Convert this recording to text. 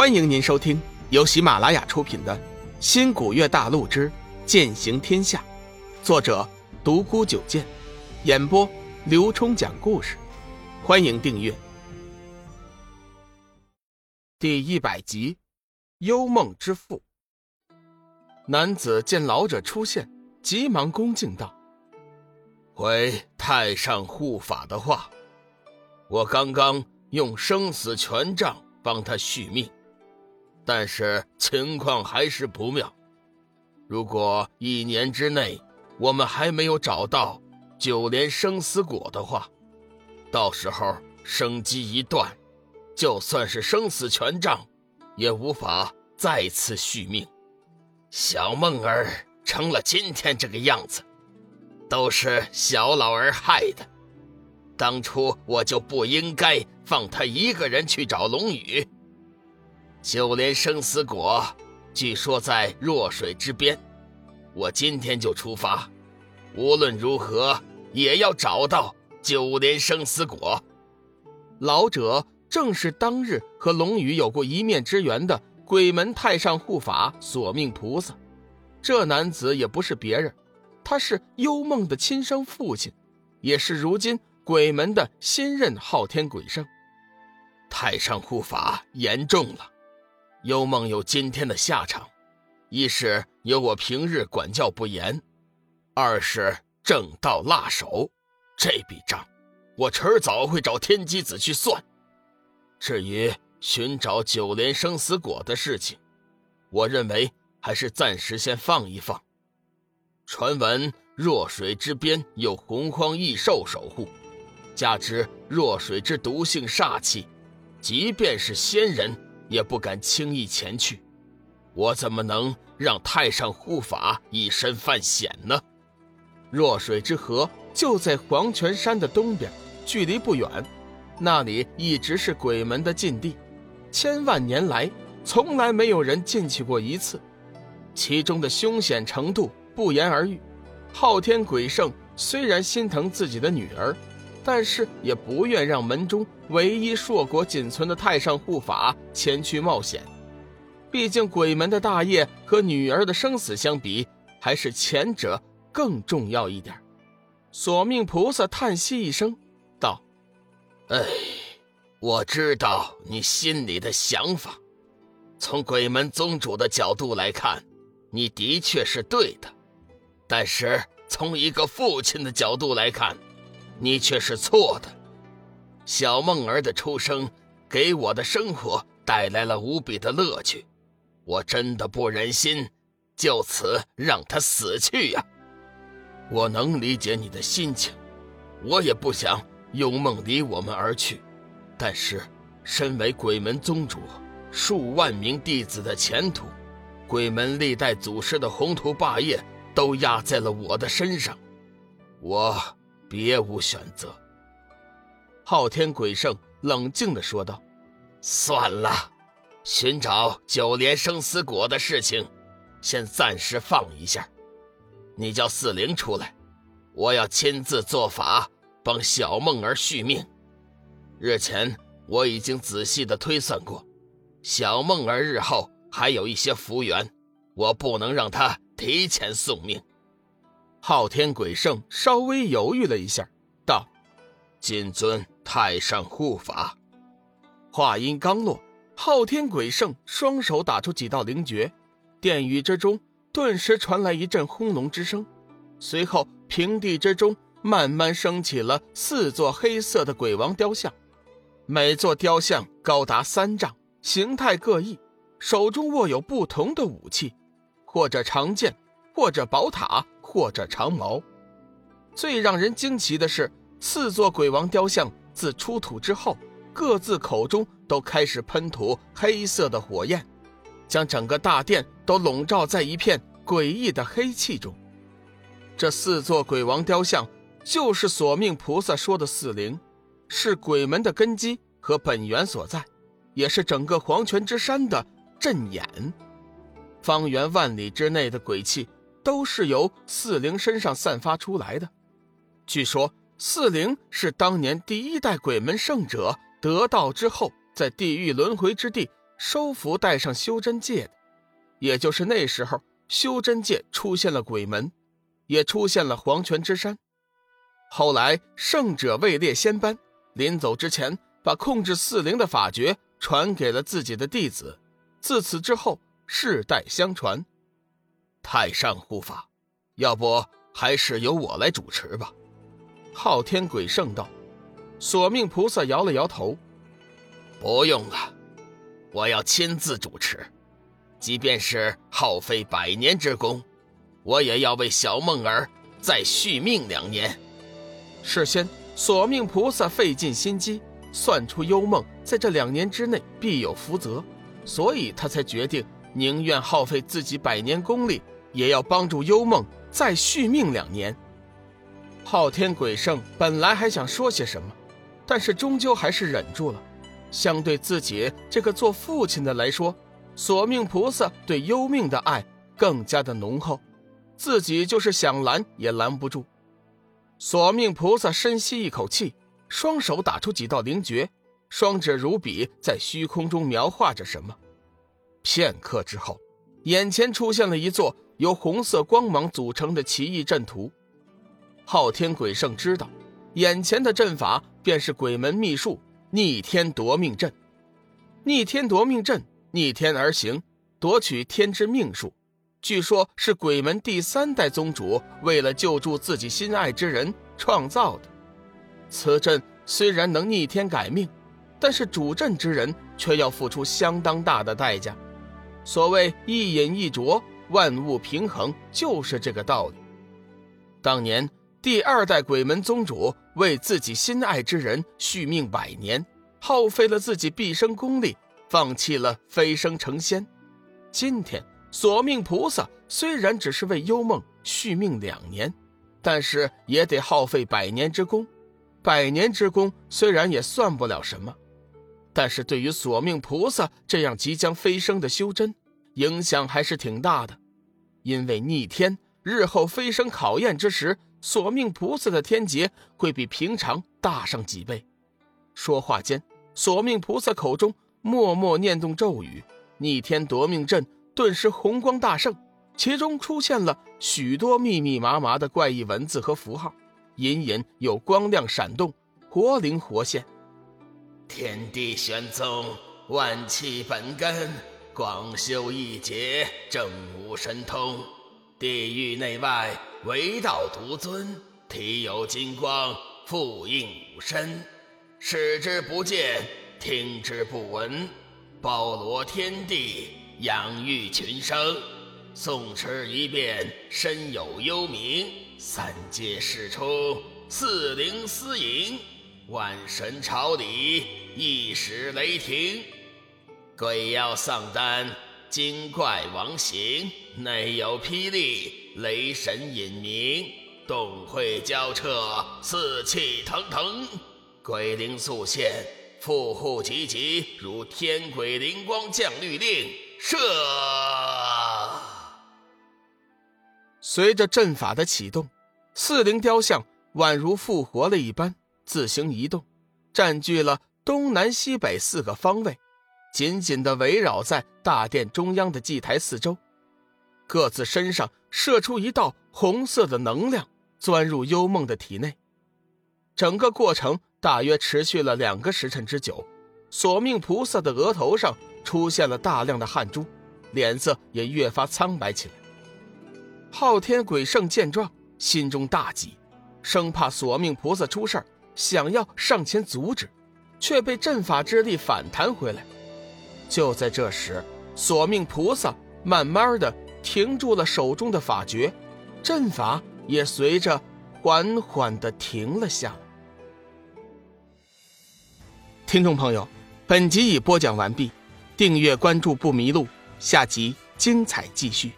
欢迎您收听由喜马拉雅出品的《新古月大陆之剑行天下》，作者独孤九剑，演播刘冲讲故事。欢迎订阅。第一百集，幽梦之父。男子见老者出现，急忙恭敬道：“回太上护法的话，我刚刚用生死权杖帮他续命。”但是情况还是不妙。如果一年之内我们还没有找到九莲生死果的话，到时候生机一断，就算是生死权杖，也无法再次续命。小梦儿成了今天这个样子，都是小老儿害的。当初我就不应该放他一个人去找龙宇。九莲生死果，据说在弱水之边。我今天就出发，无论如何也要找到九莲生死果。老者正是当日和龙宇有过一面之缘的鬼门太上护法索命菩萨。这男子也不是别人，他是幽梦的亲生父亲，也是如今鬼门的新任昊天鬼圣。太上护法言重了。幽梦有今天的下场，一是有我平日管教不严，二是正道辣手。这笔账，我迟早会找天机子去算。至于寻找九莲生死果的事情，我认为还是暂时先放一放。传闻弱水之边有洪荒异兽守护，加之弱水之毒性煞气，即便是仙人。也不敢轻易前去，我怎么能让太上护法以身犯险呢？弱水之河就在黄泉山的东边，距离不远，那里一直是鬼门的禁地，千万年来从来没有人进去过一次，其中的凶险程度不言而喻。昊天鬼圣虽然心疼自己的女儿。但是也不愿让门中唯一硕果仅存的太上护法前去冒险，毕竟鬼门的大业和女儿的生死相比，还是前者更重要一点。索命菩萨叹息一声，道：“哎，我知道你心里的想法。从鬼门宗主的角度来看，你的确是对的；但是从一个父亲的角度来看，”你却是错的。小梦儿的出生，给我的生活带来了无比的乐趣，我真的不忍心就此让她死去呀。我能理解你的心情，我也不想幽梦离我们而去。但是，身为鬼门宗主，数万名弟子的前途，鬼门历代祖师的宏图霸业，都压在了我的身上，我。别无选择。昊天鬼圣冷静地说道：“算了，寻找九莲生死果的事情，先暂时放一下。你叫四灵出来，我要亲自做法帮小梦儿续命。日前我已经仔细的推算过，小梦儿日后还有一些福缘，我不能让她提前送命。”昊天鬼圣稍微犹豫了一下，道：“谨遵太上护法。”话音刚落，昊天鬼圣双手打出几道灵诀，殿宇之中顿时传来一阵轰隆之声，随后平地之中慢慢升起了四座黑色的鬼王雕像，每座雕像高达三丈，形态各异，手中握有不同的武器，或者长剑，或者宝塔。或者长矛，最让人惊奇的是，四座鬼王雕像自出土之后，各自口中都开始喷吐黑色的火焰，将整个大殿都笼罩在一片诡异的黑气中。这四座鬼王雕像就是索命菩萨说的四灵，是鬼门的根基和本源所在，也是整个黄泉之山的阵眼。方圆万里之内的鬼气。都是由四灵身上散发出来的。据说四灵是当年第一代鬼门圣者得道之后，在地狱轮回之地收服带上修真界的。也就是那时候，修真界出现了鬼门，也出现了黄泉之山。后来，圣者位列仙班，临走之前，把控制四灵的法诀传给了自己的弟子。自此之后，世代相传。太上护法，要不还是由我来主持吧？昊天鬼圣道。索命菩萨摇了摇头：“不用了，我要亲自主持。”即便是耗费百年之功，我也要为小梦儿再续命两年。事先，索命菩萨费尽心机，算出幽梦在这两年之内必有福泽，所以他才决定宁愿耗费自己百年功力，也要帮助幽梦再续命两年。昊天鬼圣本来还想说些什么，但是终究还是忍住了。相对自己这个做父亲的来说，索命菩萨对幽命的爱更加的浓厚，自己就是想拦也拦不住。索命菩萨深吸一口气，双手打出几道灵诀，双指如笔，在虚空中描画着什么。片刻之后，眼前出现了一座由红色光芒组成的奇异阵图。昊天鬼圣知道，眼前的阵法便是鬼门秘术逆天夺命阵。逆天夺命阵。逆天而行，夺取天之命数，据说是鬼门第三代宗主为了救助自己心爱之人创造的。此阵虽然能逆天改命，但是主阵之人却要付出相当大的代价。所谓一饮一啄，万物平衡，就是这个道理。当年第二代鬼门宗主为自己心爱之人续命百年，耗费了自己毕生功力。放弃了飞升成仙，今天索命菩萨虽然只是为幽梦续命两年，但是也得耗费百年之功。百年之功虽然也算不了什么，但是对于索命菩萨这样即将飞升的修真，影响还是挺大的。因为逆天日后飞升考验之时，索命菩萨的天劫会比平常大上几倍。说话间，索命菩萨口中。默默念动咒语，逆天夺命阵顿时红光大盛，其中出现了许多密密麻麻的怪异文字和符号，隐隐有光亮闪动，活灵活现。天地玄宗，万气本根，广修一劫，正悟神通。地狱内外，唯道独尊，体有金光，复应五身，视之不见。听之不闻，包罗天地，养育群生。诵持一遍，身有幽冥。三界世出，四灵司迎。万神朝礼，一时雷霆。鬼妖丧胆，精怪亡形。内有霹雳，雷神隐名。洞会交彻，四气腾腾。鬼灵速现。富户急急，如天鬼灵光降律令，射！随着阵法的启动，四灵雕像宛如复活了一般，自行移动，占据了东南西北四个方位，紧紧的围绕在大殿中央的祭台四周，各自身上射出一道红色的能量，钻入幽梦的体内。整个过程。大约持续了两个时辰之久，索命菩萨的额头上出现了大量的汗珠，脸色也越发苍白起来。昊天鬼圣见状，心中大急，生怕索命菩萨出事想要上前阻止，却被阵法之力反弹回来。就在这时，索命菩萨慢慢的停住了手中的法诀，阵法也随着缓缓的停了下来。听众朋友，本集已播讲完毕，订阅关注不迷路，下集精彩继续。